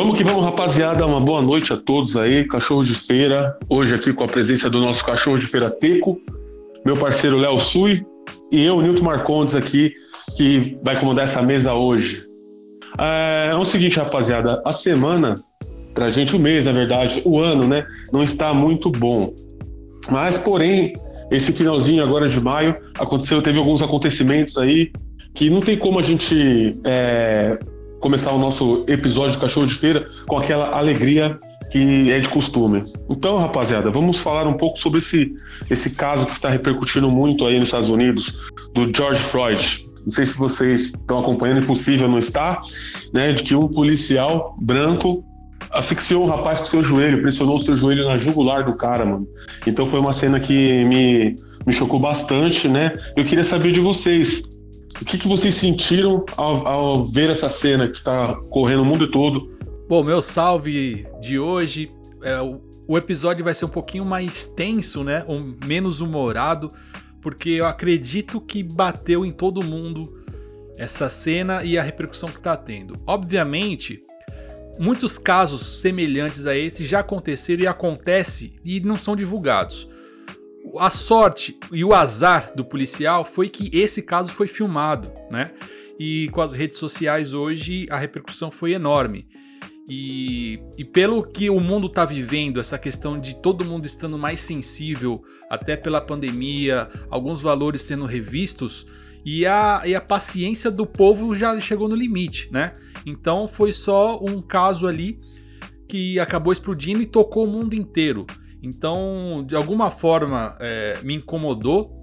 Vamos que vamos, rapaziada. Uma boa noite a todos aí. Cachorro de feira. Hoje aqui com a presença do nosso cachorro de feira Teco, meu parceiro Léo Sui e eu, Nilton Marcondes, aqui, que vai comandar essa mesa hoje. É, é o seguinte, rapaziada. A semana, pra gente, o mês, na verdade, o ano, né? Não está muito bom. Mas, porém, esse finalzinho agora de maio aconteceu, teve alguns acontecimentos aí que não tem como a gente é, começar o nosso episódio de Cachorro de Feira com aquela alegria que é de costume. Então, rapaziada, vamos falar um pouco sobre esse, esse caso que está repercutindo muito aí nos Estados Unidos, do George Floyd. Não sei se vocês estão acompanhando, impossível não estar, né? De que um policial branco asfixiou um rapaz com seu joelho, pressionou o seu joelho na jugular do cara, mano. Então foi uma cena que me, me chocou bastante, né? Eu queria saber de vocês. O que, que vocês sentiram ao, ao ver essa cena que está correndo o mundo todo? Bom, meu salve de hoje. É, o, o episódio vai ser um pouquinho mais tenso, né? Um, menos humorado, porque eu acredito que bateu em todo mundo essa cena e a repercussão que está tendo. Obviamente, muitos casos semelhantes a esse já aconteceram e acontece e não são divulgados a sorte e o azar do policial foi que esse caso foi filmado, né? E com as redes sociais hoje a repercussão foi enorme. E, e pelo que o mundo está vivendo, essa questão de todo mundo estando mais sensível, até pela pandemia, alguns valores sendo revistos, e a, e a paciência do povo já chegou no limite, né? Então foi só um caso ali que acabou explodindo e tocou o mundo inteiro. Então, de alguma forma, é, me incomodou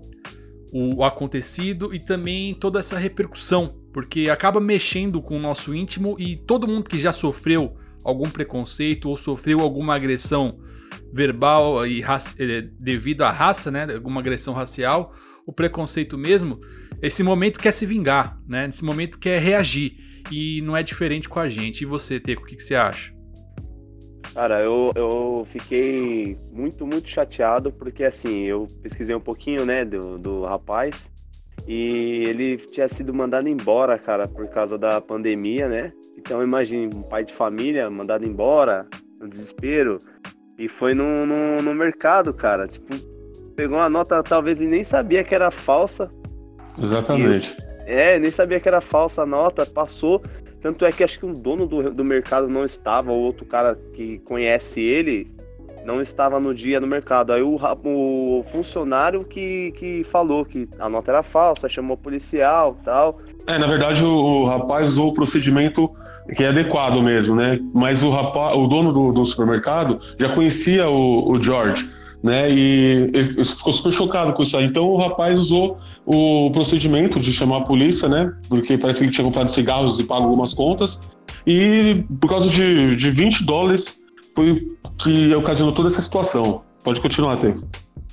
o, acontecido e também toda essa repercussão, porque acaba mexendo com o nosso íntimo e todo mundo que já sofreu algum preconceito ou sofreu alguma agressão verbal e é, devido à raça, né, alguma agressão racial, o preconceito mesmo, esse momento quer se vingar, né? Nesse momento quer reagir e não é diferente com a gente. E você, Teco, o que, que você acha? Cara, eu, eu fiquei muito, muito chateado, porque assim, eu pesquisei um pouquinho, né, do, do rapaz, e ele tinha sido mandado embora, cara, por causa da pandemia, né? Então imagine um pai de família mandado embora, no desespero, e foi no, no, no mercado, cara. Tipo, pegou uma nota, talvez ele nem sabia que era falsa. Exatamente. E, é, nem sabia que era falsa a nota, passou, tanto é que acho que o dono do, do mercado não estava, ou outro cara que conhece ele não estava no dia no mercado. Aí o, o funcionário que, que falou que a nota era falsa, chamou o policial tal. É, na verdade o, o rapaz usou o procedimento que é adequado mesmo, né? Mas o, rapaz, o dono do, do supermercado já conhecia o, o George né? E ele ficou super chocado com isso aí. Então o rapaz usou o procedimento de chamar a polícia, né? Porque parece que ele tinha comprado cigarros e pago algumas contas. E por causa de, de 20 dólares foi que ocasionou toda essa situação. Pode continuar, Teco.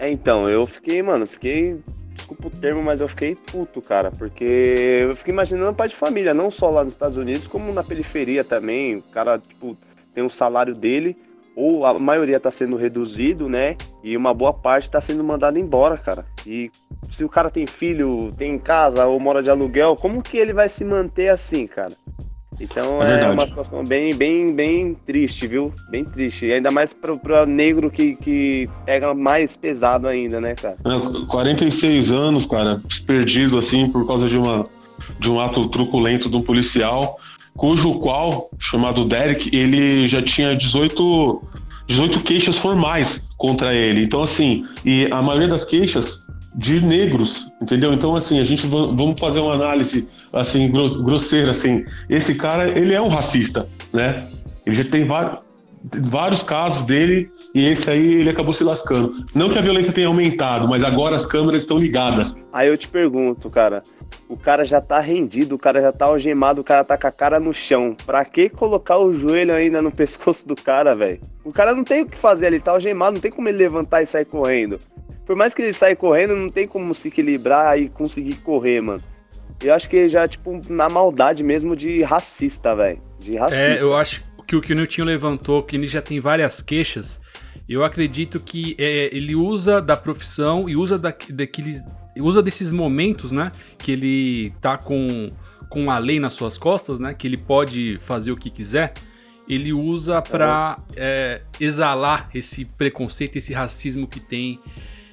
É, então, eu fiquei, mano, fiquei. Desculpa o termo, mas eu fiquei puto, cara. Porque eu fiquei imaginando pai de família, não só lá nos Estados Unidos, como na periferia também. O cara, tipo, tem o um salário dele ou a maioria está sendo reduzido, né? E uma boa parte está sendo mandada embora, cara. E se o cara tem filho, tem casa ou mora de aluguel, como que ele vai se manter assim, cara? Então é, é uma situação bem, bem, bem triste, viu? Bem triste. E ainda mais para negro que, que pega mais pesado ainda, né, cara? É, 46 anos, cara, perdido assim por causa de uma de um ato truculento de um policial cujo qual, chamado Derek, ele já tinha 18, 18 queixas formais contra ele. Então, assim, e a maioria das queixas de negros, entendeu? Então, assim, a gente vamos fazer uma análise, assim, grosseira, assim. Esse cara, ele é um racista, né? Ele já tem vários, vários casos dele e esse aí ele acabou se lascando. Não que a violência tenha aumentado, mas agora as câmeras estão ligadas. Aí eu te pergunto, cara, o cara já tá rendido, o cara já tá algemado, o cara tá com a cara no chão. Pra que colocar o joelho ainda no pescoço do cara, velho? O cara não tem o que fazer, ele tá algemado, não tem como ele levantar e sair correndo. Por mais que ele saia correndo, não tem como se equilibrar e conseguir correr, mano. Eu acho que já, tipo, na maldade mesmo de racista, velho. De racista. É, eu acho que o que o Nilton levantou, que ele já tem várias queixas, eu acredito que é, ele usa da profissão e usa da, usa desses momentos, né, que ele tá com, com a lei nas suas costas, né, que ele pode fazer o que quiser. ele usa para é, exalar esse preconceito, esse racismo que tem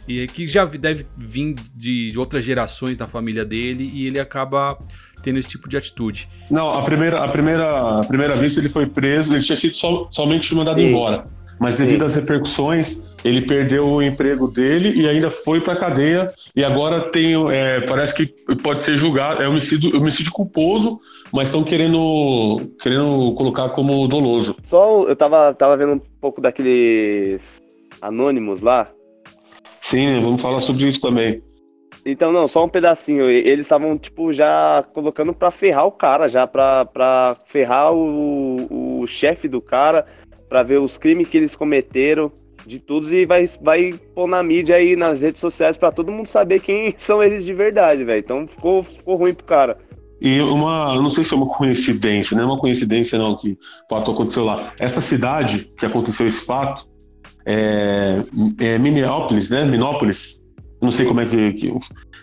e que já deve vir de outras gerações da família dele e ele acaba tendo esse tipo de atitude. Não, a primeira, a primeira, a primeira vista ele foi preso, ele tinha sido so, somente mandado Sim. embora. Mas devido Sim. às repercussões, ele perdeu o emprego dele e ainda foi para cadeia. E agora tem, é, parece que pode ser julgado, é homicídio, homicídio culposo, mas estão querendo, querendo colocar como doloso. Só eu tava, tava vendo um pouco daqueles anônimos lá. Sim, vamos falar sobre isso também. Então, não, só um pedacinho. Eles estavam, tipo, já colocando pra ferrar o cara, já pra, pra ferrar o, o chefe do cara, pra ver os crimes que eles cometeram, de tudo, e vai, vai pôr na mídia aí, nas redes sociais, pra todo mundo saber quem são eles de verdade, velho. Então ficou, ficou ruim pro cara. E uma, não sei se é uma coincidência, não é uma coincidência não que o fato aconteceu lá. Essa cidade que aconteceu esse fato é, é Minneapolis, né? Minópolis, não sei como é que, que,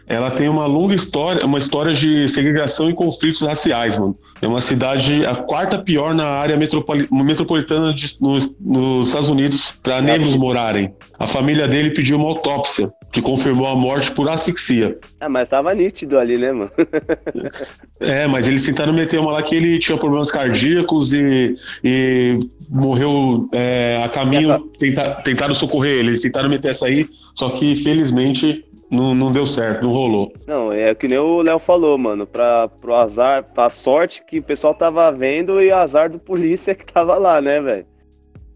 Ela tem uma longa história, uma história de segregação e conflitos raciais, mano. É uma cidade, a quarta pior na área metropoli metropolitana de, nos, nos, Estados Unidos para negros morarem. A família dele pediu uma autópsia, que confirmou a morte por asfixia. Ah, mas tava nítido ali, né, mano? é, mas eles tentaram meter uma lá que ele tinha problemas cardíacos e, e morreu é, a caminho, tenta, tentaram socorrer ele, eles tentaram meter essa aí, só que felizmente não, não deu certo, não rolou. Não, é que nem o Léo falou, mano, pra, pro azar, pra sorte que o pessoal tava vendo e azar do polícia que tava lá, né, velho?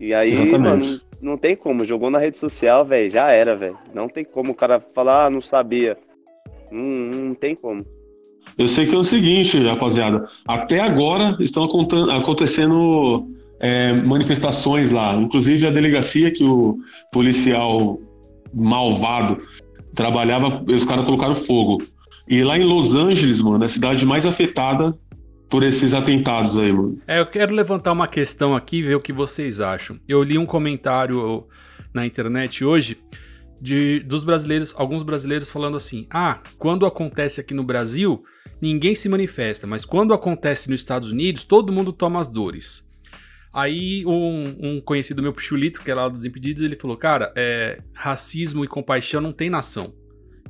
E aí, Exatamente. mano, não tem como, jogou na rede social, velho, já era, velho. Não tem como o cara falar, ah, não sabia. Não, não tem como. Eu sei que é o seguinte, rapaziada, até agora estão acontecendo é, manifestações lá. Inclusive a delegacia que o policial malvado trabalhava, os caras colocaram fogo. E lá em Los Angeles, mano, é a cidade mais afetada por esses atentados aí, mano. É, eu quero levantar uma questão aqui e ver o que vocês acham. Eu li um comentário na internet hoje de dos brasileiros, alguns brasileiros falando assim: "Ah, quando acontece aqui no Brasil, ninguém se manifesta, mas quando acontece nos Estados Unidos, todo mundo toma as dores". Aí um, um, conhecido meu, Pichulito, que é lá dos Impedidos, ele falou, cara, é, racismo e compaixão não tem nação,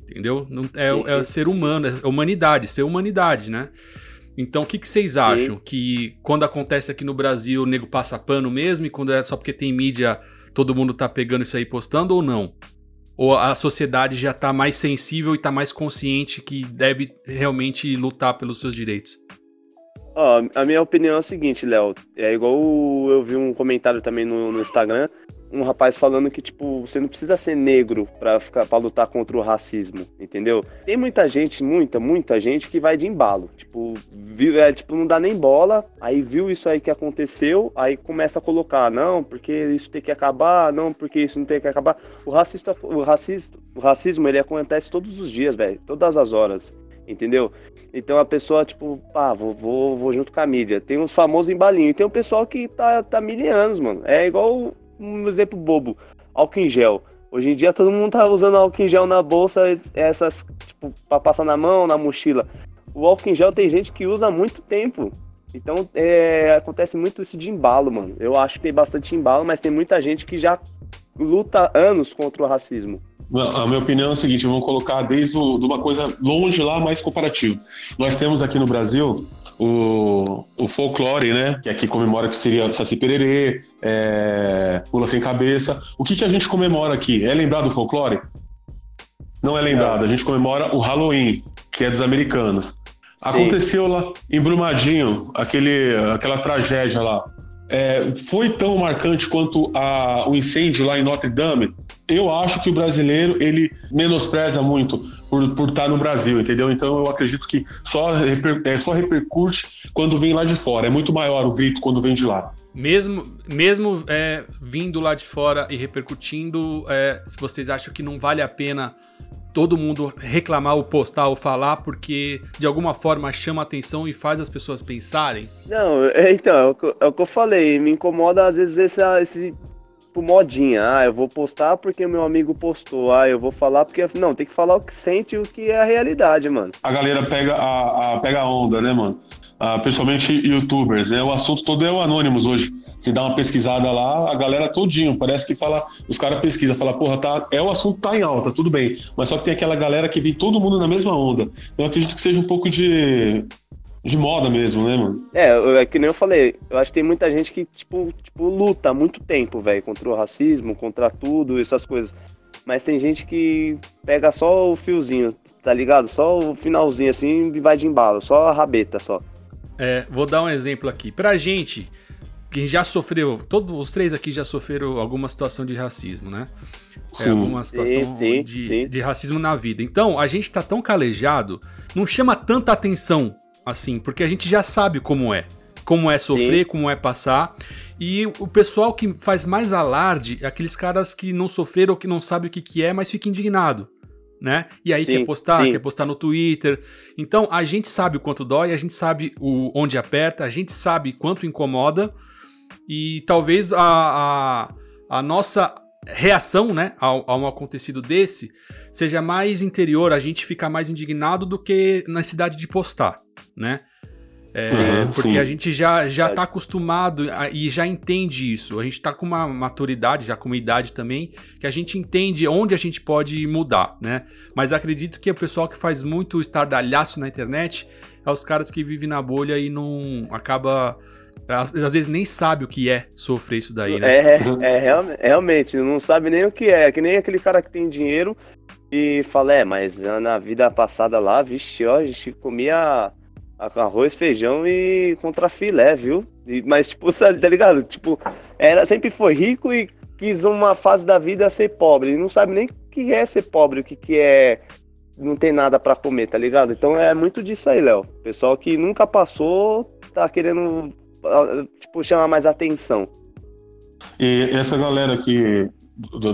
entendeu? Não, é, é ser humano, é humanidade, ser humanidade, né? Então, o que, que vocês acham? Sim. Que quando acontece aqui no Brasil, o nego passa pano mesmo, e quando é só porque tem mídia, todo mundo tá pegando isso aí postando ou não? Ou a sociedade já tá mais sensível e tá mais consciente que deve realmente lutar pelos seus direitos? Ó, a minha opinião é a seguinte, Léo. É igual eu vi um comentário também no, no, Instagram, um rapaz falando que, tipo, você não precisa ser negro pra, ficar, pra lutar contra o racismo, entendeu? Tem muita gente, muita, muita gente que vai de embalo. Tipo, viu, é, tipo, não dá nem bola, aí viu isso aí que aconteceu, aí começa a colocar, não, porque isso tem que acabar, não, porque isso não tem que acabar. O, racista, o, racista, o racismo, ele acontece todos os dias, velho, todas as horas, entendeu? Então a pessoa, tipo, pá, vou, vou, vou junto com a mídia. Tem os famosos embalinhos. E tem o pessoal que tá, tá mil anos, mano. É igual um exemplo bobo. Álcool em gel. Hoje em dia todo mundo tá usando álcool em gel na bolsa, essas, tipo, pra passar na mão, na mochila. O álcool em gel tem gente que usa há muito tempo. Então é, acontece muito isso de embalo, mano. Eu acho que tem bastante embalo, mas tem muita gente que já luta anos contra o racismo. A minha opinião é a seguinte: vamos colocar desde o, de uma coisa longe lá, mais comparativo. Nós temos aqui no Brasil o, o folclore, né? Que aqui comemora que seria Saci Pererê, é, Pula Sem Cabeça. O que, que a gente comemora aqui? É lembrado do folclore? Não é lembrado. A gente comemora o Halloween, que é dos americanos. Aconteceu lá em Brumadinho, aquele, aquela tragédia lá é, foi tão marcante quanto a, o incêndio lá em Notre Dame, eu acho que o brasileiro ele menospreza muito por, por estar no Brasil, entendeu? Então eu acredito que só, reper, é, só repercute quando vem lá de fora. É muito maior o grito quando vem de lá. Mesmo, mesmo é, vindo lá de fora e repercutindo, é, se vocês acham que não vale a pena todo mundo reclamar ou postar ou falar porque de alguma forma chama atenção e faz as pessoas pensarem? Não, é, então, é o, que, é o que eu falei, me incomoda às vezes esse, esse tipo, modinha. Ah, eu vou postar porque meu amigo postou. Ah, eu vou falar porque. Não, tem que falar o que sente e o que é a realidade, mano. A galera pega a, a pega onda, né, mano? Ah, principalmente youtubers, né? O assunto todo é o Anonymous hoje. Se dá uma pesquisada lá, a galera todinho, parece que fala, os caras pesquisam, fala, porra, tá, é o assunto tá em alta, tudo bem. Mas só que tem aquela galera que vem todo mundo na mesma onda. Então eu acredito que seja um pouco de de moda mesmo, né, mano? É, é que nem eu falei, eu acho que tem muita gente que, tipo, tipo luta há muito tempo, velho, contra o racismo, contra tudo, essas coisas. Mas tem gente que pega só o fiozinho, tá ligado? Só o finalzinho assim e vai de embalo, só a rabeta só. É, vou dar um exemplo aqui. Pra gente, quem já sofreu, todos os três aqui já sofreram alguma situação de racismo, né? É, alguma situação sim, sim, de, sim. de racismo na vida. Então, a gente tá tão calejado, não chama tanta atenção assim, porque a gente já sabe como é. Como é sofrer, Sim. como é passar. E o pessoal que faz mais alarde é aqueles caras que não sofreram que não sabem o que, que é, mas fica indignado. Né? E aí sim, quer postar, sim. quer postar no Twitter. Então a gente sabe o quanto dói, a gente sabe o, onde aperta, a gente sabe quanto incomoda. E talvez a, a, a nossa reação né, ao, a um acontecido desse seja mais interior, a gente fica mais indignado do que na cidade de postar né? É, uhum, porque sim. a gente já, já tá acostumado a, e já entende isso. A gente tá com uma maturidade, já com uma idade também, que a gente entende onde a gente pode mudar, né? Mas acredito que o pessoal que faz muito estardalhaço na internet é os caras que vivem na bolha e não acaba. Às, às vezes nem sabe o que é sofrer isso daí, né? É, é, é realmente, não sabe nem o que é. É que nem aquele cara que tem dinheiro e fala, é, mas na vida passada lá, vixe, ó, a gente comia arroz, feijão e contra filé, viu? E, mas, tipo, tá ligado? Tipo, era, sempre foi rico e quis uma fase da vida ser pobre. E não sabe nem o que é ser pobre, o que, que é não tem nada para comer, tá ligado? Então é muito disso aí, Léo. Pessoal que nunca passou tá querendo, tipo, chamar mais atenção. E essa galera que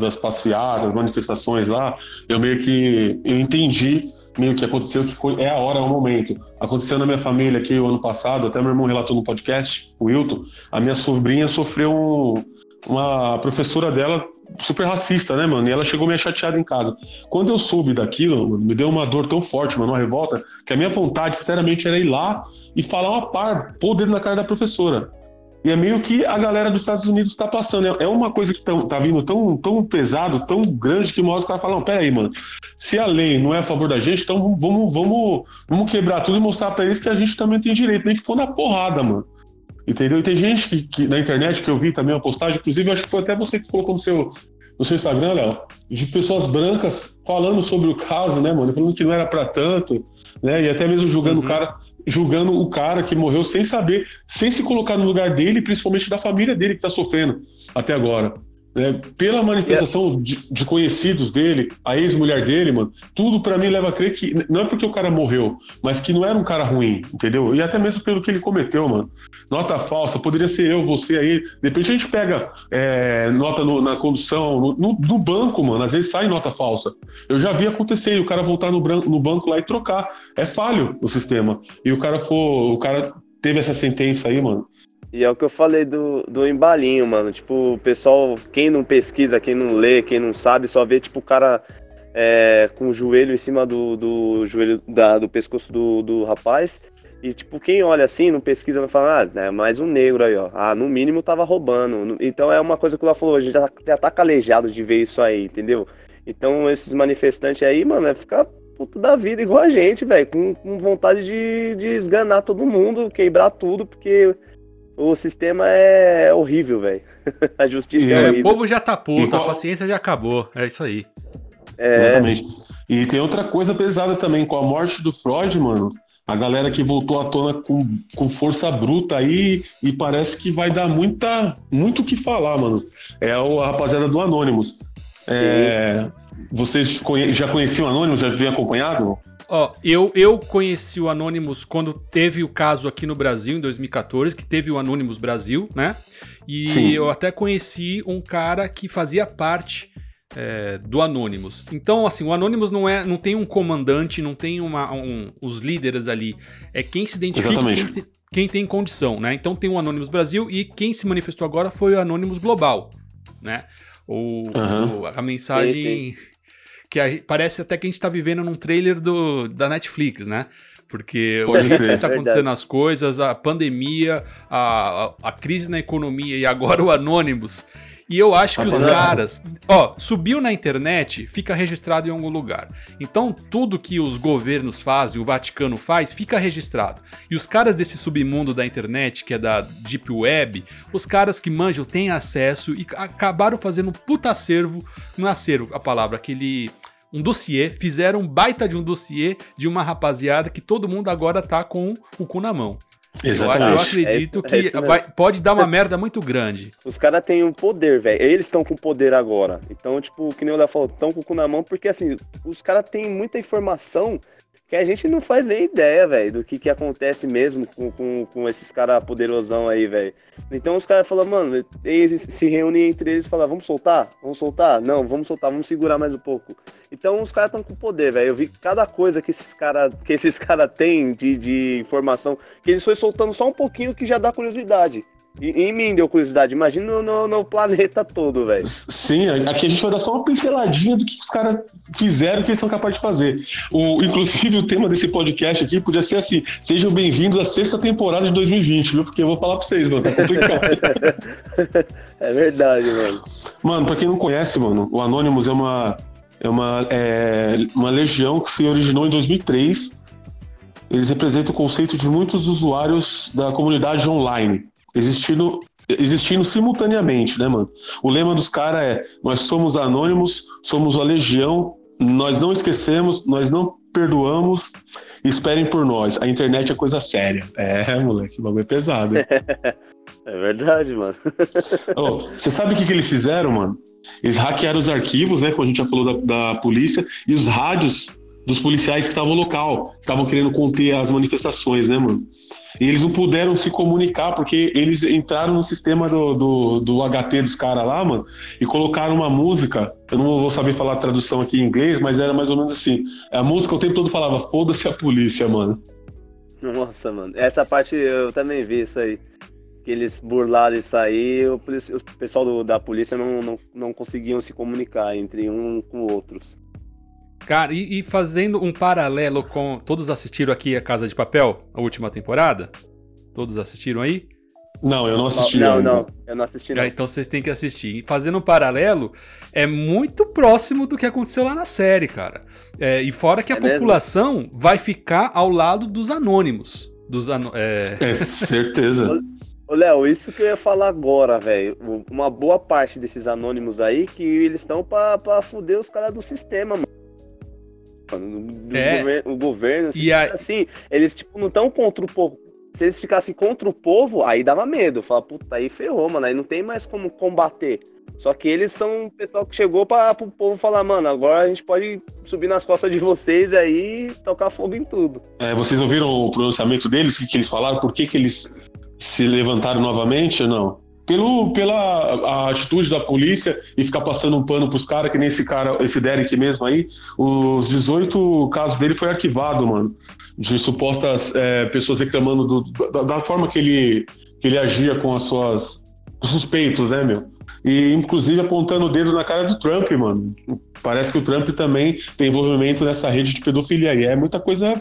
das passeadas, manifestações lá, eu meio que eu entendi meio que aconteceu que foi é a hora, é o momento. Aconteceu na minha família aqui o ano passado, até meu irmão relatou no podcast, o Wilton, a minha sobrinha sofreu um, uma professora dela super racista, né, mano? E ela chegou meio chateada em casa. Quando eu soube daquilo, mano, me deu uma dor tão forte, mano, uma revolta, que a minha vontade, sinceramente, era ir lá e falar uma par, pôr o dedo na cara da professora. E é meio que a galera dos Estados Unidos está passando. É, é uma coisa que tá, vindo tão, tão pesado, tão grande, que mostra os caras falam: peraí, mano, se a lei não é a favor da gente, então vamos, vamos, vamos quebrar tudo e mostrar para eles que a gente também tem direito, nem que for na porrada, mano. Entendeu? E tem gente que, que, na internet que eu vi também uma postagem, inclusive acho que foi até você que colocou no seu, no seu Instagram, Léo, de pessoas brancas falando sobre o caso, né, mano? Falando que não era para tanto, né? E até mesmo julgando uhum. o cara julgando o cara que morreu sem saber, sem se colocar no lugar dele, principalmente da família dele que está sofrendo até agora. Né? Pela manifestação de, de, conhecidos dele, a ex-mulher dele, mano, tudo para mim leva a crer que não é porque o cara morreu, mas que não era um cara ruim, entendeu? E até mesmo pelo que ele cometeu, mano. Nota falsa, poderia ser eu, você aí. De repente a gente pega é, nota no, na condução, no, no, no, banco, mano, às vezes sai nota falsa. Eu já vi acontecer e o cara voltar no, branco, no banco lá e trocar. É falho o sistema. E o cara for, o cara teve essa sentença aí, mano. E é o que eu falei do, do embalinho, mano. Tipo, o pessoal, quem não pesquisa, quem não lê, quem não sabe, só vê, tipo, o cara é, com o joelho em cima do, do joelho da, do pescoço do, do rapaz. E, tipo, quem olha assim, não pesquisa, vai falar, ah, é mais um negro aí, ó. Ah, no mínimo tava roubando. Então é uma coisa que ela falou, a gente já, já tá calejado de ver isso aí, entendeu? Então esses manifestantes aí, mano, é ficar puto da vida igual a gente, velho. Com, com, vontade de, de esganar todo mundo, quebrar tudo, porque o sistema é horrível, velho. a justiça é, é horrível. O povo já tá puto, a paciência já acabou. É isso aí. É. Exatamente. E tem outra coisa pesada também, com a morte do Freud, mano. A galera que voltou à tona com, com força bruta aí e parece que vai dar muita, muito o que falar, mano. É a rapaziada do Anonymous. É, vocês já conheciam o Anonymous? Já tinham acompanhado? Ó, eu, eu conheci o Anonymous quando teve o caso aqui no Brasil, em 2014, que teve o Anonymous Brasil, né? E Sim. eu até conheci um cara que fazia parte é, do Anonymous. Então, assim, o Anonymous não é, não tem um comandante, não tem uma, um, os líderes ali. É quem se identifica, quem, quem, tem condição, né? Então tem o Anonymous Brasil e quem se manifestou agora foi o Anonymous Global. né? O, uhum. o a mensagem que a, parece até que a gente está vivendo num trailer do, da Netflix, né? Porque o jeito que está acontecendo as coisas, a pandemia, a, a, a, crise na economia e agora o Anonymous. E eu acho que os caras. Ó, subiu na internet, fica registrado em algum lugar. Então, tudo que os governos fazem, o Vaticano faz, fica registrado. E os caras desse submundo da internet, que é da Deep Web, os caras que manjam têm acesso e acabaram fazendo um puta acervo. Não é acervo a palavra, aquele um dossiê, fizeram um baita de um dossiê de uma rapaziada que todo mundo agora tá com o cu na mão. Exatamente. Eu, eu acredito é isso, que é vai, pode dar uma merda muito grande. Os caras têm um poder, velho. Eles estão com poder agora. Então, tipo, que nem o Léo falou, estão com o cu na mão, porque assim, os caras têm muita informação que a gente não faz nem ideia, velho, do que, que acontece mesmo com, com, com esses caras poderosão aí, velho. Então os caras falam, mano, eles se reúnem entre eles e falam, vamos soltar? Vamos soltar? Não, vamos soltar, vamos segurar mais um pouco. Então os caras estão com poder, velho. Eu vi cada coisa que esses caras que esses cara têm de, de informação, que eles foi soltando só um pouquinho que já dá curiosidade. E, em mim deu curiosidade, imagina no, no, no planeta todo, velho. Sim, aqui a gente vai dar só uma pinceladinha do que os caras fizeram que eles são capazes de fazer. O, inclusive, o tema desse podcast aqui podia ser assim: sejam bem-vindos à sexta temporada de 2020, viu? Porque eu vou falar pra vocês, mano, tá complicado. é verdade, mano. Mano, pra quem não conhece, mano, o Anonymous é uma, é uma, é uma legião que se originou em 2003. Eles representam o conceito de muitos usuários da comunidade online existindo existindo simultaneamente, né, mano? O lema dos caras é: nós somos anônimos, somos a legião, nós não esquecemos, nós não perdoamos, esperem por nós. A internet é coisa séria. É, moleque, o bagulho é pesado. É verdade, mano. oh, você sabe o que, que eles fizeram, mano? Eles hackearam os arquivos, né? Como a gente já falou da, da polícia, e os rádios dos policiais que estavam no local, estavam querendo conter as manifestações, né, mano? E eles não puderam se comunicar porque eles entraram no sistema do, do, do HT dos caras lá, mano, e colocaram uma música. Eu não vou saber falar a tradução aqui em inglês, mas era mais ou menos assim. A música o tempo todo falava: foda-se a polícia, mano. Nossa, mano. Essa parte eu também vi isso aí. Que eles burlaram isso aí, o pessoal do, da polícia não, não, não conseguiam se comunicar entre um com outros. Cara, e, e, fazendo um paralelo com. Todos assistiram aqui a Casa de Papel, a última temporada? Todos assistiram aí? Não, eu não assisti. Não, não, eu não assisti. Não. então vocês têm que assistir. E fazendo um paralelo, é muito próximo do que aconteceu lá na série, cara. É, e fora que a é população mesmo? vai ficar ao lado dos anônimos. Dos an... é... é certeza. Ô, Léo, isso que eu ia falar agora, velho. Uma boa parte desses anônimos aí que eles estão pra, pra fuder os caras do sistema, mano do é. governo, o governo assim, a... assim, eles tipo não estão contra o povo. Se eles ficassem contra o povo, aí dava medo. Fala, puta, aí ferrou, mano. Aí não tem mais como combater. Só que eles são o pessoal que chegou para o povo falar, mano, agora a gente pode subir nas costas de vocês aí tocar fogo em tudo. É, vocês ouviram o pronunciamento deles? O que, que eles falaram? Por que, que eles se levantaram novamente ou não? Pelo, pela atitude da polícia e ficar passando um pano pros caras, que nem esse cara, esse Derek mesmo aí, os 18 casos dele foi arquivado, mano. De supostas é, pessoas reclamando do, da, da, forma que ele, que ele agia com as suas suspeitos, né, meu? E inclusive apontando o dedo na cara do Trump, mano. Parece que o Trump também tem envolvimento nessa rede de pedofilia. E é muita coisa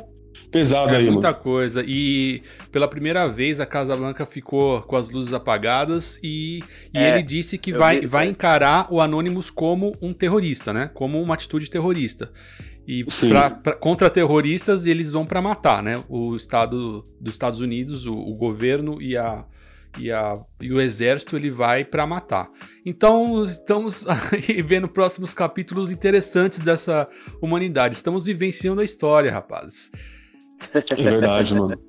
pesado é aí, muita mano. coisa. E pela primeira vez a Casa Blanca ficou com as luzes apagadas e, e é, ele disse que vai, vi, vai encarar o Anonymous como um terrorista, né? Como uma atitude terrorista. E pra, pra, contra terroristas eles vão para matar, né? O Estado dos Estados Unidos, o, o governo e a, e, a, e, o exército ele vai para matar. Então estamos vendo próximos capítulos interessantes dessa humanidade. Estamos vivenciando a história, rapazes. É verdade, mano.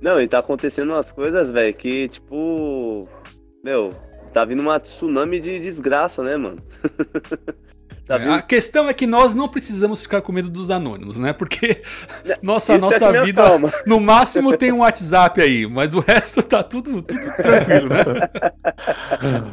Não, e tá acontecendo umas coisas, velho, que, tipo. Meu, tá vindo uma tsunami de desgraça, né, mano? tá é, a questão é que nós não precisamos ficar com medo dos anônimos, né? Porque nossa, Isso nossa é vida, calma. no máximo tem um WhatsApp aí, mas o resto tá tudo, tudo tranquilo, né?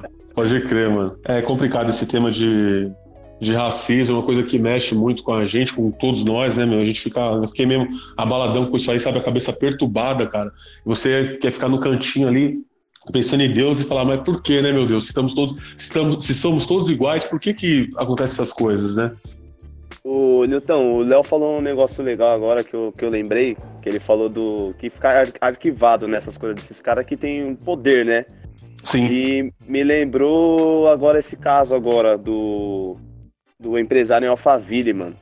Pode crer, mano. É complicado esse tema de de racismo, é uma coisa que mexe muito com a gente, com todos nós, né, meu? A gente fica, eu fiquei mesmo abaladão com isso aí, sabe? A cabeça perturbada, cara. Você quer ficar no cantinho ali, pensando em Deus e falar, mas por que, né, meu Deus? Se, estamos todos, estamos, se somos todos iguais, por que que acontecem essas coisas, né? O Nilton, o Léo falou um negócio legal agora que eu, que eu lembrei, que ele falou do que ficar arquivado nessas coisas desses caras que tem poder, né? Sim. E me lembrou agora esse caso agora do, do empresário em Alphaville, mano.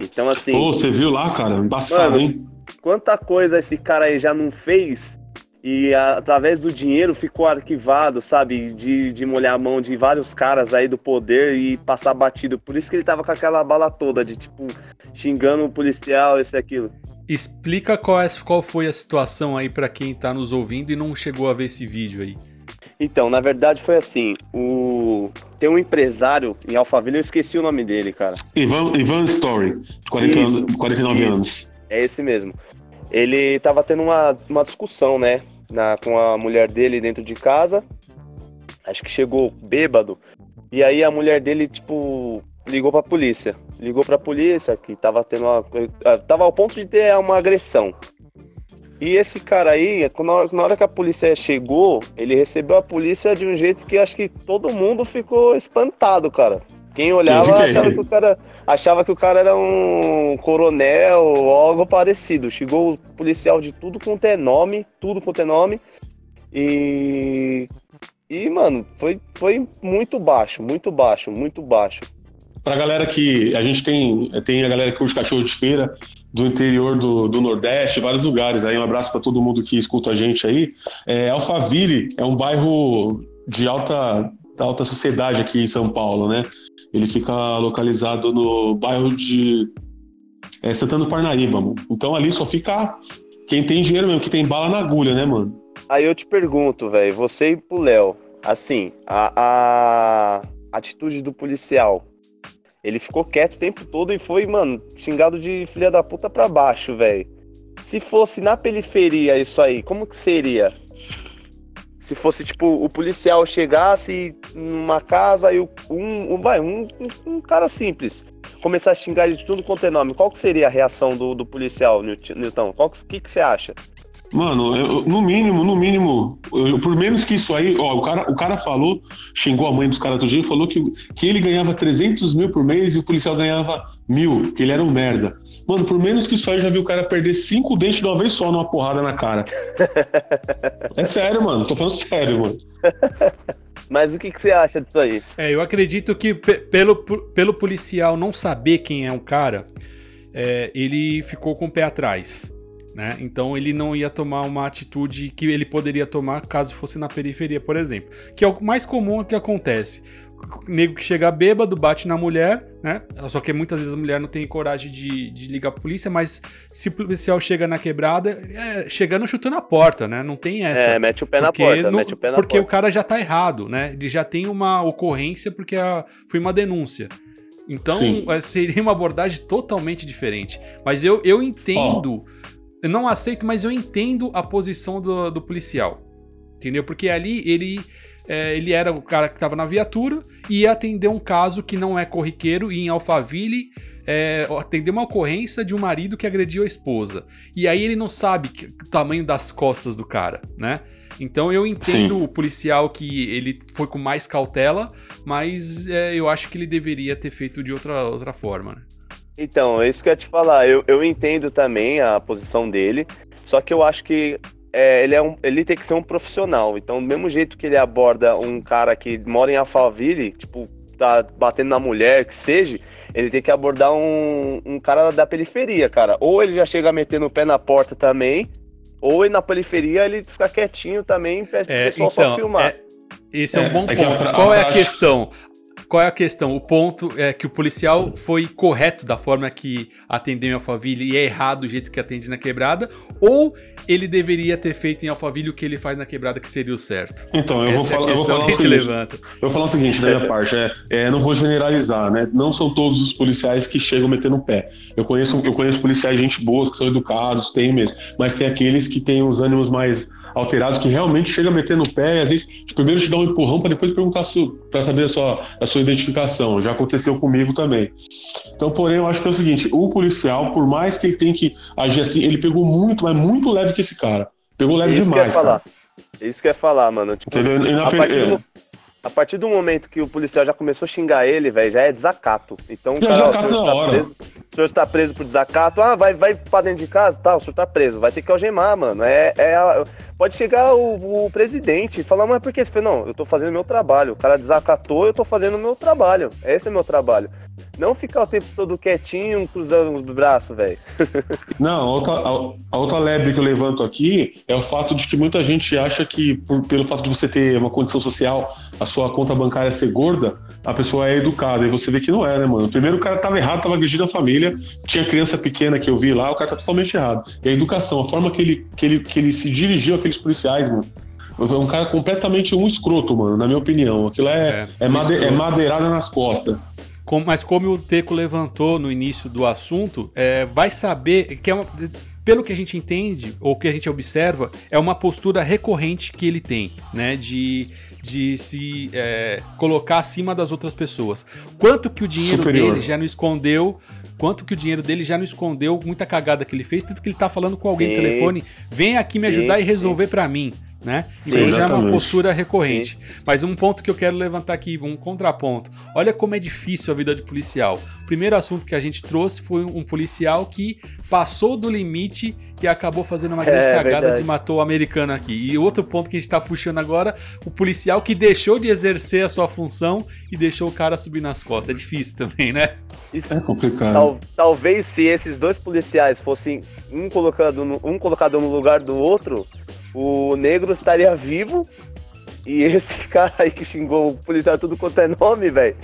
Então, assim. Pô, você viu lá, cara? Embaçado, mano, hein? Quanta coisa esse cara aí já não fez e através do dinheiro ficou arquivado, sabe? De, de molhar a mão de vários caras aí do poder e passar batido. Por isso que ele tava com aquela bala toda de tipo, xingando o policial, esse e aquilo. Explica qual, é, qual foi a situação aí para quem tá nos ouvindo e não chegou a ver esse vídeo aí. Então, na verdade foi assim, o... tem um empresário em Alphaville, eu esqueci o nome dele, cara. Ivan, Ivan Story, 40 anos, 49 isso. anos. É esse mesmo. Ele tava tendo uma, uma discussão, né? na, com a mulher dele dentro de casa. Acho que chegou bêbado. E aí a mulher dele, tipo, ligou pra polícia. Ligou pra polícia que tava tendo uma. Eh, tava ao ponto de ter uma agressão. E esse cara aí, na hora que a polícia chegou, ele recebeu a polícia de um jeito que acho que todo mundo ficou espantado, cara. Quem olhava achava que o cara achava que o cara era um coronel ou algo parecido. Chegou o policial de tudo quanto é nome, tudo quanto é nome. E e mano, foi foi muito baixo, muito baixo, muito baixo. Pra galera que a gente tem tem a galera que curte cachorro de feira do interior do, do Nordeste, vários lugares. Aí um abraço para todo mundo que escuta a gente aí. É, Alphaville é um bairro de alta alta sociedade aqui em São Paulo, né? Ele fica localizado no bairro de é, Santana do Parnaíba, mano. Então ali só fica quem tem dinheiro mesmo, que tem bala na agulha, né, mano? Aí eu te pergunto, velho, você e pro Léo, assim, a, a atitude do policial, ele ficou quieto o tempo todo e foi, mano, xingado de filha da puta pra baixo, velho. Se fosse na periferia isso aí, como que seria? se fosse tipo o policial chegasse numa casa e um, um, vai, um, um, cara simples começar a xingar de tudo quanto é nome, qual que seria a reação do, do policial, Newton? Qual que, que você acha? Mano, eu, no mínimo, no mínimo, eu, por menos que isso aí, ó, o cara, o cara falou, xingou a mãe dos caras todo dia, falou que, que ele ganhava 300 mil por mês e o policial ganhava mil, que ele era um merda. Mano, por menos que isso aí, já viu o cara perder cinco dentes de uma vez só numa porrada na cara. é sério, mano, tô falando sério, mano. Mas o que, que você acha disso aí? É, eu acredito que pelo, pelo policial não saber quem é o cara, é, ele ficou com o pé atrás. Né? Então ele não ia tomar uma atitude que ele poderia tomar caso fosse na periferia, por exemplo. Que é o mais comum que acontece. O nego que chega bêbado, bate na mulher, né? Só que muitas vezes a mulher não tem coragem de, de ligar a polícia, mas se o policial chega na quebrada, é, chegando chutando a porta, né? Não tem essa. É, mete o pé na porta, no, mete o pé na Porque porta. o cara já tá errado, né? Ele já tem uma ocorrência porque a, foi uma denúncia. Então, Sim. É, seria uma abordagem totalmente diferente. Mas eu, eu entendo. Oh eu não aceito, mas eu entendo a posição do, do policial. Entendeu? Porque ali ele, é, ele era o cara que estava na viatura e ia atender um caso que não é corriqueiro e em Alphaville é, atender uma ocorrência de um marido que agrediu a esposa. E aí ele não sabe que, o tamanho das costas do cara, né? Então eu entendo Sim. o policial que ele foi com mais cautela, mas é, eu acho que ele deveria ter feito de outra, outra forma, né? Então, é isso que eu ia te falar. Eu, eu entendo também a posição dele, só que eu acho que é, ele, é um, ele tem que ser um profissional. Então, do mesmo jeito que ele aborda um cara que mora em Alphaville, tipo, tá batendo na mulher, que seja, ele tem que abordar um, um cara da periferia, cara. Ou ele já chega metendo o pé na porta também, ou na periferia ele fica quietinho também, pede é, pessoal então, só filmar. É, esse é, um é, bom é ponto. Qual é a questão? Qual é a questão? O ponto é que o policial foi correto da forma que atendeu em Alphaville e é errado o jeito que atende na quebrada, ou ele deveria ter feito em Alphaville o que ele faz na quebrada que seria o certo? Então, eu, vou, é falar, eu vou falar o seguinte. Levanta. Eu vou falar o seguinte da minha parte, é, é, não vou generalizar, né? Não são todos os policiais que chegam metendo o pé. Eu conheço, eu conheço policiais gente boas, que são educados, tem mesmo, mas tem aqueles que têm os ânimos mais alterados que realmente chega a meter no pé e às vezes primeiro te dá um empurrão para depois perguntar para saber a sua, a sua identificação. Já aconteceu comigo também. Então, porém, eu acho que é o seguinte: o policial, por mais que ele tenha que agir assim, ele pegou muito, mas muito leve que esse cara. Pegou leve Isso demais, cara. É isso que ia falar, mano. Tipo, a, partir do, a, partir do, momento que o policial já começou a xingar ele, velho, já é desacato. Então, já cara, desacato na hora. Preso, o senhor está preso por desacato, ah, vai, vai pra dentro de casa, tá, o senhor tá preso, vai ter que algemar, mano. É, é pode chegar o, o, presidente e falar, mas por que? Você fala, não, eu tô fazendo meu trabalho. O cara desacatou, eu tô fazendo o meu trabalho. Esse é meu trabalho. Não ficar o tempo todo quietinho, cruzando os braços, velho. Não, a outra, a, a, outra lebre que eu levanto aqui é o fato de que muita gente acha que, por, pelo fato de você ter uma condição social, a sua conta bancária ser gorda, a pessoa é educada. E você vê que não é, né, mano? Primeiro o cara tava errado, tava agredindo a família, tinha criança pequena que eu vi lá, o cara tá totalmente errado. E a educação, a forma que ele, que ele, que ele se dirigiu àqueles policiais, mano. Foi um cara completamente um escroto, mano, na minha opinião. Aquilo é, é, é, made, é madeirada nas costas mas como o Teco levantou no início do assunto, é, vai saber que é uma, pelo que a gente entende, ou que a gente observa, é uma postura recorrente que ele tem, né? De, de se é, colocar acima das outras pessoas. Quanto que o dinheiro Superior. dele já não escondeu quanto que o dinheiro dele já não escondeu muita cagada que ele fez, tanto que ele tá falando com alguém sim. no telefone, vem aqui me sim, ajudar e resolver para mim né? Sim, então já é uma postura recorrente. Sim. Mas um ponto que eu quero levantar aqui, um contraponto. Olha como é difícil a vida de policial. O primeiro assunto que a gente trouxe foi um policial que passou do limite e acabou fazendo uma grande é, cagada verdade. de matou o americano aqui. E outro ponto que a gente tá puxando agora, o policial que deixou de exercer a sua função e deixou o cara subir nas costas. É difícil também, né? Isso é complicado. Tal, talvez se esses dois policiais fossem um colocado no, um colocado no lugar do outro, o negro estaria vivo e esse cara aí que xingou o policial tudo quanto é nome, velho,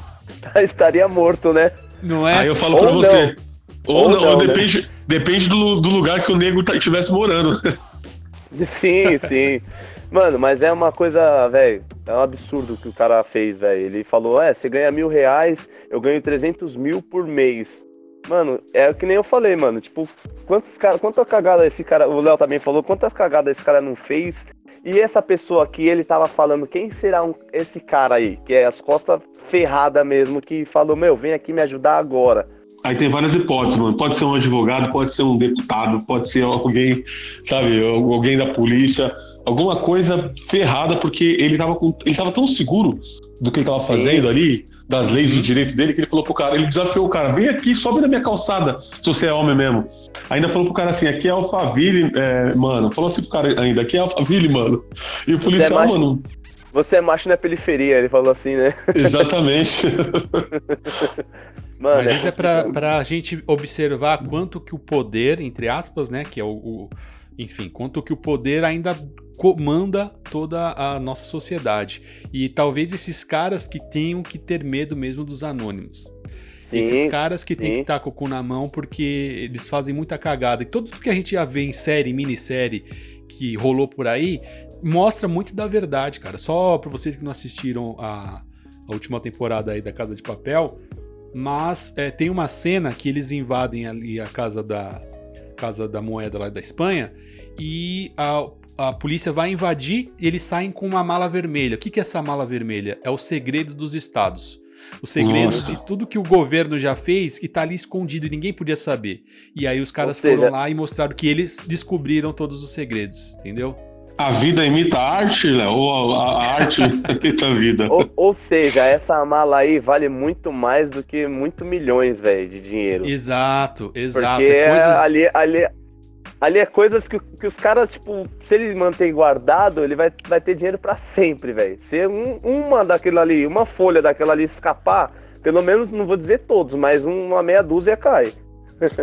estaria morto, né? Não é? Aí eu falo ou pra não. você. Ou, ou não, não ou né? depende, né? depende do, do lugar que o negro tá, estivesse morando. Sim, sim. Mano, mas é uma coisa, velho, é um absurdo que o cara fez, velho. Ele falou, é, você ganha mil reais, eu ganho 300 mil por mês. Mano, é que nem eu falei, mano. Tipo, quantos cara, quanta cagada esse cara. O Léo também falou, quantas cagadas esse cara não fez. E essa pessoa aqui, ele tava falando, quem será um, esse cara aí? Que é as costas ferrada mesmo, que falou, meu, vem aqui me ajudar agora. Aí tem várias hipóteses, mano. Pode ser um advogado, pode ser um deputado, pode ser alguém, sabe, alguém da polícia, alguma coisa ferrada, porque ele tava, com, ele tava tão seguro do que ele tava fazendo Sim. ali das leis de direito dele, que ele falou pro cara, ele desafiou o cara, vem aqui, sobe na minha calçada, se você é homem mesmo. Ainda falou pro cara assim, aqui é Alphaville, é, mano. Falou assim pro cara ainda, aqui é Alphaville, mano. E o policial, é mano. Você é macho na periferia, ele falou assim, né? Exatamente. Mano, Mas é isso é pra, pra gente observar quanto que o poder, entre aspas, né, que é o, o enfim, quanto que o poder ainda comanda toda a nossa sociedade. E talvez esses caras que tenham que ter medo mesmo dos anônimos. Sim, esses caras que tem que estar com o cu na mão porque eles fazem muita cagada. E tudo que a gente já vê em série, minissérie que rolou por aí, mostra muito da verdade, cara. Só para vocês que não assistiram a, a, última temporada aí da Casa de Papel, mas é, tem uma cena que eles invadem ali a casa da casa da moeda lá da Espanha e a a polícia vai invadir e eles saem com uma mala vermelha. O que, que é essa mala vermelha? É o segredo dos estados. O segredo Nossa. de tudo que o governo já fez que tá ali escondido e ninguém podia saber. E aí os caras seja... foram lá e mostraram que eles descobriram todos os segredos, entendeu? A vida imita a arte, Léo? Ou a, a arte imita a vida? Ou, ou, seja, essa mala aí vale muito mais do que muito milhões, velho, de dinheiro. Exato, exato. Porque é coisas... ali, ali, Ali é coisas que, que os caras, tipo, se ele manter guardado, ele vai, vai ter dinheiro para sempre, velho. Se um, uma daquela ali, uma folha daquela ali escapar, pelo menos, não vou dizer todos, mas uma meia dúzia cai.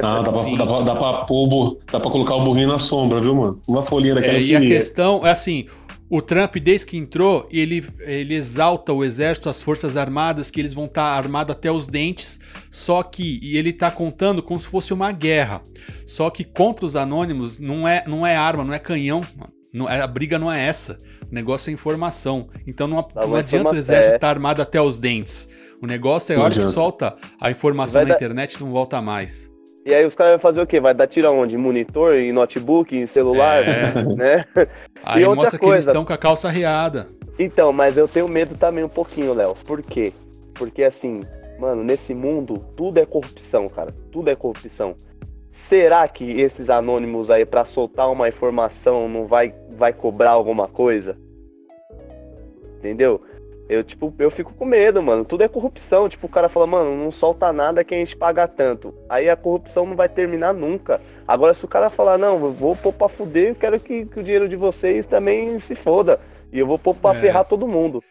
Ah, dá pra, dá, pra, dá, pra pôr, dá pra colocar o burrinho na sombra, viu, mano? Uma folhinha daquela é, E a questão é assim, o Trump, desde que entrou, ele, ele exalta o exército, as forças armadas, que eles vão estar tá armados até os dentes, só que e ele está contando como se fosse uma guerra. Só que contra os anônimos não é, não é arma, não é canhão. Não, a briga não é essa. O negócio é informação. Então não, não adianta o exército estar tá armado até os dentes. O negócio é a hora que solta a informação na internet não volta mais. E aí os caras vão fazer o quê? Vai dar tiro aonde? Monitor, em notebook, em celular, é. né? Aí mostra coisa. que eles estão com a calça riada. Então, mas eu tenho medo também um pouquinho, Léo. Por quê? Porque assim, mano, nesse mundo tudo é corrupção, cara. Tudo é corrupção. será que esses anônimos aí, para soltar uma informação, não vai, vai cobrar alguma coisa? Entendeu? Eu, tipo, eu fico com medo, mano. Tudo é corrupção. Tipo, o cara fala, mano, não solta nada que a gente paga tanto. Aí a corrupção não vai terminar nunca. Agora, se o cara falar, não, eu vou pôr pra fuder, eu quero que, que o dinheiro de vocês também se foda. E eu vou pôr pra é. ferrar todo mundo.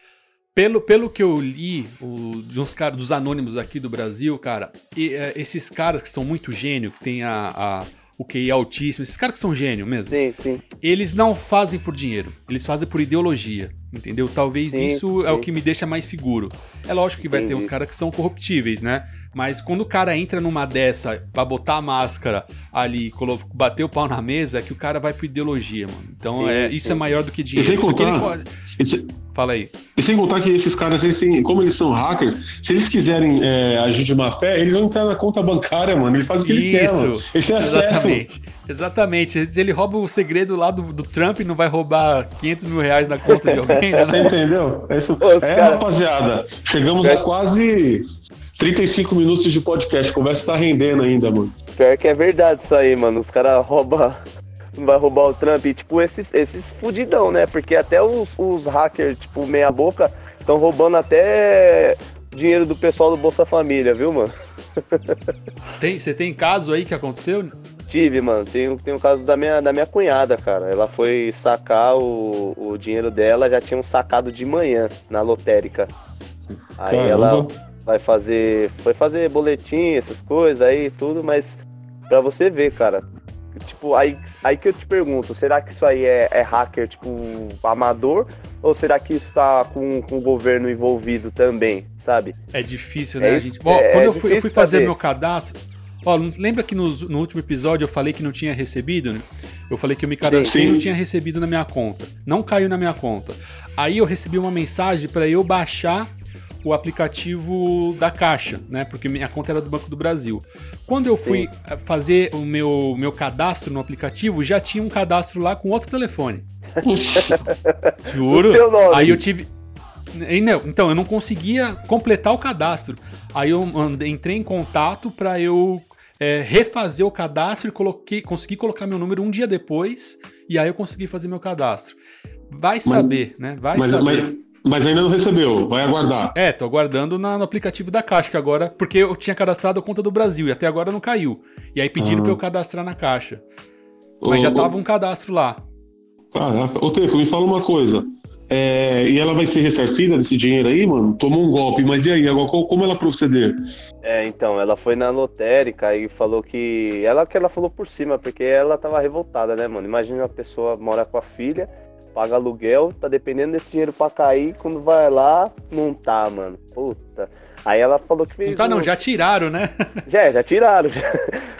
Pelo, pelo que eu li o, de uns caras, dos anônimos aqui do Brasil, cara, e, é, esses caras que são muito gênio, que tem a, a o QI altíssimo, esses caras que são gênio mesmo. Sim, sim. Eles não fazem por dinheiro, eles fazem por ideologia. Entendeu? Talvez sim, isso sim. é o que me deixa mais seguro. É lógico que vai Entendi. ter uns caras que são corruptíveis, né? Mas quando o cara entra numa dessa pra botar a máscara ali, bater o pau na mesa, é que o cara vai por ideologia, mano. Então sim, é, isso é maior do que dinheiro. E sem contar, ele... esse... Fala aí. E sem contar que esses caras, eles têm, como eles são hackers, se eles quiserem é, agir de má fé, eles vão entrar na conta bancária, mano. Eles fazem o que eles querem. Eles têm acesso. Exatamente. Exatamente. Ele rouba o segredo lá do, do Trump e não vai roubar 500 mil reais na conta de alguém. Você entendeu? É, isso. é cara... rapaziada. Chegamos a quase 35 minutos de podcast. A conversa tá rendendo ainda, mano. Pior que é verdade isso aí, mano. Os caras roubam vai roubar o Trump. E, tipo, esses, esses fudidão, né? Porque até os, os hackers, tipo, meia boca, estão roubando até dinheiro do pessoal do Bolsa Família, viu, mano? Tem, você tem caso aí que aconteceu? Tive, mano. Tem, tem um caso da minha, da minha cunhada, cara. Ela foi sacar o, o dinheiro dela, já tinham sacado de manhã na lotérica. Aí Caramba. ela vai fazer. Foi fazer boletim, essas coisas aí, tudo, mas pra você ver, cara, Tipo, aí, aí que eu te pergunto, será que isso aí é, é hacker, tipo, amador? Ou será que isso tá com, com o governo envolvido também, sabe? É difícil, né, é, gente? Bom, é, quando eu fui, eu fui fazer saber. meu cadastro, Ó, lembra que no, no, último episódio eu falei que não tinha recebido? Né? Eu falei que eu me cadastrei e não tinha recebido na minha conta. Não caiu na minha conta. Aí eu recebi uma mensagem para eu baixar o aplicativo da Caixa, né? Porque minha conta era do Banco do Brasil. Quando eu fui Sim. Eh, fazer o meu, meu cadastro no aplicativo, já tinha um cadastro lá com outro telefone. Juro. Aí eu tive. Então, eu não conseguia completar o cadastro. Aí eu entrei em contato para eu é, refazer o cadastro e coloquei, consegui colocar meu número um dia depois. E aí eu consegui fazer meu cadastro. Vai saber, mas, né? Vai mas, saber. Mas mas ainda não recebeu, vai aguardar. É, tô aguardando na, no aplicativo da Caixa, que agora. Porque eu tinha cadastrado a conta do Brasil e até agora não caiu. E aí pediram ah. pra eu cadastrar na Caixa. Mas ô, já tava ô, um cadastro lá. Caraca. Ô, Teco, me fala uma coisa. É, e ela vai ser ressarcida desse dinheiro aí, mano? Tomou um golpe, mas e aí? Agora, como ela proceder? É, então, ela foi na lotérica e falou que. Ela que ela falou por cima, porque ela tava revoltada, né, mano? Imagina uma pessoa mora com a filha paga aluguel, tá dependendo desse dinheiro pra cair, quando vai lá, não tá, mano. Puta. Aí ela falou que fez. Não tá, um... não, já tiraram, né? Já, já tiraram. Já.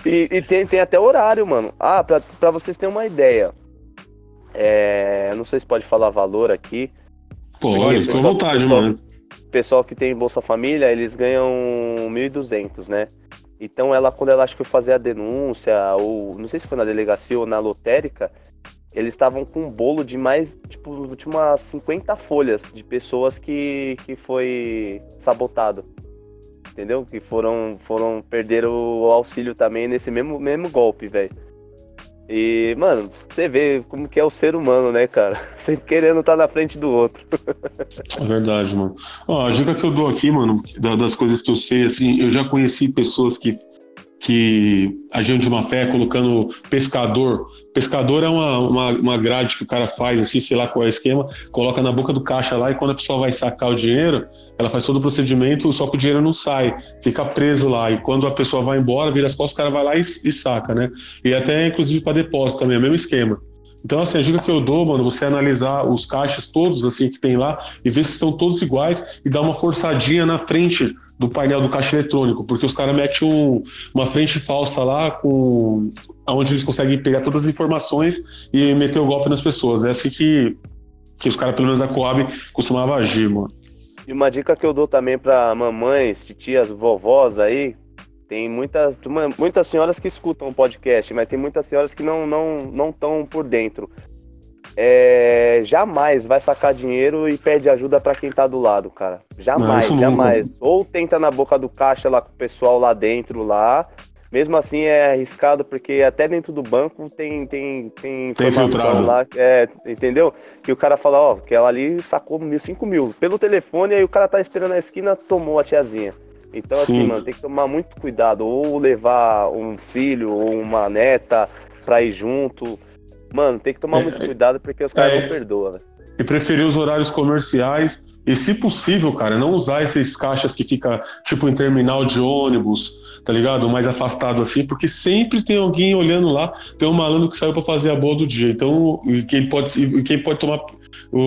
E, e, tem, tem até horário, mano. Ah, pra, pra vocês terem uma ideia. É, não sei se pode falar valor aqui. Pode, fica à vontade, pessoal, mano. Pessoal que tem Bolsa Família, eles ganham 1.200, né? Então ela, quando ela acho que foi fazer a denúncia, ou não sei se foi na delegacia ou na lotérica, eles estavam com um bolo de mais, tipo, de umas 50 folhas de pessoas que, que foi sabotado. Entendeu? Que foram, foram perder o auxílio também nesse mesmo, mesmo golpe, velho. E, mano, você vê como que é o ser humano, né, cara? Sempre querendo estar tá na frente do outro. É verdade, mano. Ó, a dica que eu dou aqui, mano, das coisas que eu sei, assim, eu já conheci pessoas que que agiam de uma fé colocando pescador. Pescador é uma, uma, uma, grade que o cara faz, assim, sei lá qual é o esquema, coloca na boca do caixa lá e quando a pessoa vai sacar o dinheiro, ela faz todo o procedimento, só que o dinheiro não sai, fica preso lá. E quando a pessoa vai embora, vira as costas, o cara vai lá e, e saca, né? E até, inclusive, para depósito também, é o mesmo esquema. Então, assim, a dica que eu dou, mano, você analisar os caixas todos, assim, que tem lá e ver se estão todos iguais e dar uma forçadinha na frente do painel do caixa eletrônico, porque os caras metem um, uma frente falsa lá com onde eles conseguem pegar todas as informações e meter o golpe nas pessoas. É assim que, que os caras, pelo menos da Coab, costumavam agir, mano. E uma dica que eu dou também para mamães, tias, vovós aí, tem muitas, muitas senhoras que escutam o podcast, mas tem muitas senhoras que não não não estão por dentro é, jamais vai sacar dinheiro e pede ajuda para quem tá do lado, cara. Jamais, não, jamais. Ou tenta na boca do caixa lá com o pessoal lá dentro lá, mesmo assim é arriscado porque até dentro do banco tem tem tem, tem filtrado. lá, é, entendeu? Que o cara fala, ó, que ela ali sacou mil, cinco mil pelo telefone, aí o cara tá esperando na esquina, tomou a tiazinha. Então, assim, Sim. assim, mano, tem que tomar muito cuidado. Ou levar um filho ou uma neta pra ir junto. Mano, tem que tomar é, muito cuidado porque os caras é, não perdoam, velho. E preferir os horários comerciais. E, se possível, cara, não usar esses caixas que fica tipo em terminal de ônibus, tá ligado? Mais afastado assim, porque sempre tem alguém olhando lá, tem um malandro que saiu para fazer a boa do dia. Então, quem pode, quem pode tomar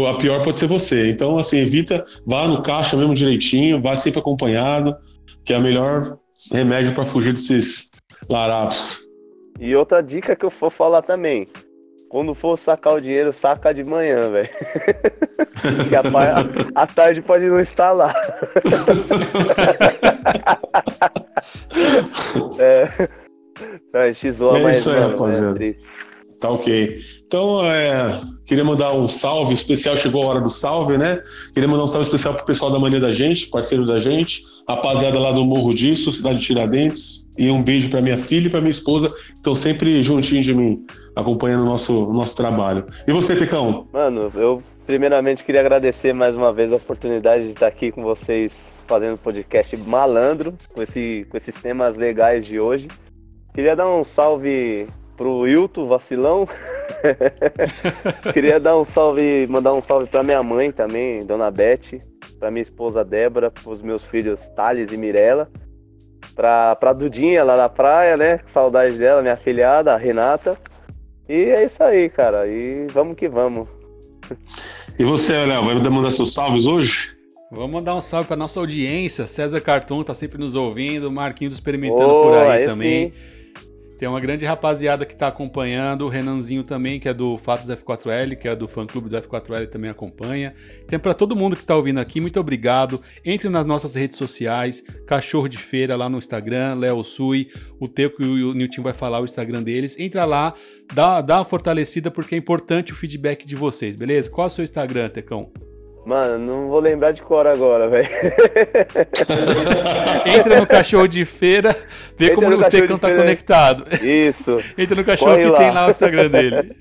a pior pode ser você. Então, assim, evita, vá no caixa mesmo direitinho, vá sempre acompanhado, que é o melhor remédio para fugir desses larapos. E outra dica que eu vou falar também. Quando for sacar o dinheiro, saca de manhã, velho. Porque a, a, tarde pode não estar lá. é, a gente zoa é mais. Isso aí, mano, rapaziada. É tá ok. Então, é, queria mandar um salve especial. Chegou a hora do salve, né? Queria mandar um salve especial pro pessoal da Mania da Gente, parceiro da gente, rapaziada lá do Morro Disso, cidade de Tiradentes. E um beijo para minha filha e para minha esposa, que estão sempre juntinho de mim, acompanhando o nosso, nosso trabalho. E você, Tecão? Mano, eu primeiramente queria agradecer mais uma vez a oportunidade de estar aqui com vocês fazendo podcast malandro, com, esse, com esses temas legais de hoje. Queria dar um salve pro Wilton, vacilão. Queria dar um salve, mandar um salve pra minha mãe também, Dona Beth, pra minha esposa Débora, pros meus filhos Thales e Mirella, pra, pra Dudinha lá na praia, né? Saudade dela, minha filhada, a Renata. E é isso aí, cara. E vamos que vamos. E você, Léo, vai mandar seus salves hoje? Vamos mandar um salve para nossa audiência. César Carton tá sempre nos ouvindo, Marquinhos experimentando oh, por aí, aí também. Sim. Tem uma grande rapaziada que está acompanhando, o Renanzinho também, que é do Fatos F4L, que é do fã clube do F4L também acompanha. Tem para todo mundo que está ouvindo aqui, muito obrigado. Entre nas nossas redes sociais, Cachorro de Feira lá no Instagram, Léo Sui, o Teco e o Nilton vai falar o Instagram deles. Entra lá, dá, dá uma fortalecida porque é importante o feedback de vocês, beleza? Qual é o seu Instagram, Tecão? Mano, não vou lembrar de cor agora, velho. Entra no cachorro de feira, vê Entra como o Tecão tá conectado. Isso. Entra no cachorro Corre que lá. tem lá o Instagram dele.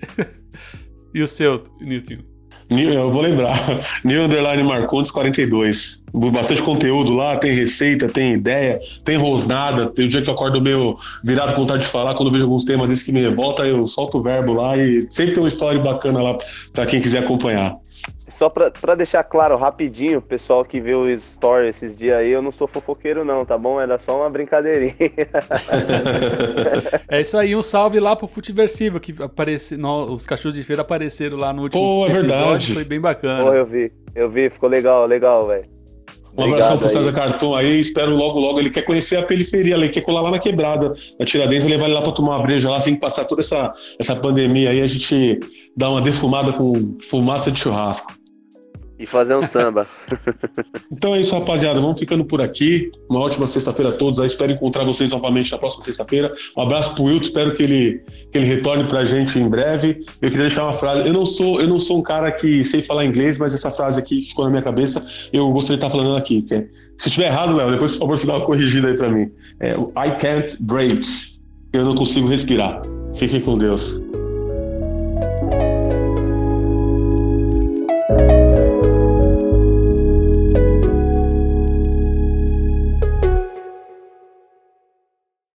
e o seu, Newton? Eu vou lembrar. New Underline Marcondes 42. Bastante conteúdo lá, tem receita, tem ideia, tem rosnada. Tem o dia que eu acordo meio virado com vontade de falar, quando eu vejo alguns temas desses que me revolta, eu solto o verbo lá e sempre tem uma história bacana lá para quem quiser acompanhar. Só pra, deixar claro rapidinho, pessoal que viu o story esses dias aí, eu não sou fofoqueiro não, tá bom? Era só uma brincadeirinha. é isso aí, um salve lá pro Futiversivo, que aparece, no, os cachorros de feira apareceram lá no último Pô, é episódio, verdade. foi bem bacana. Pô, eu vi, eu vi, ficou legal, legal, velho. Um abração pro César Cartão aí, espero logo, logo. Ele quer conhecer a periferia, ele quer colar lá na quebrada, na Tiradentes, levar ele lá pra tomar uma breja lá, assim que passar toda essa, essa pandemia aí, a gente dá uma defumada com fumaça de churrasco. E fazer um samba. então é isso, rapaziada. Vamos ficando por aqui. Uma ótima sexta-feira a todos. Aí espero encontrar vocês novamente na próxima sexta-feira. Um abraço pro Wilton, espero que ele, que ele retorne pra gente em breve. Eu queria deixar uma frase. Eu não sou, eu não sou um cara que sei falar inglês, mas essa frase aqui ficou na minha cabeça. Eu gostaria de estar falando aqui. É, se estiver errado, Léo, depois, por favor, você dá uma corrigida aí pra mim. É, I can't breathe. Eu não consigo respirar. Fiquem com Deus.